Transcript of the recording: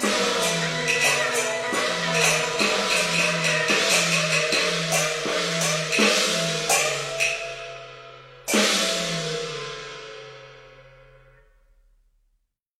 Bye.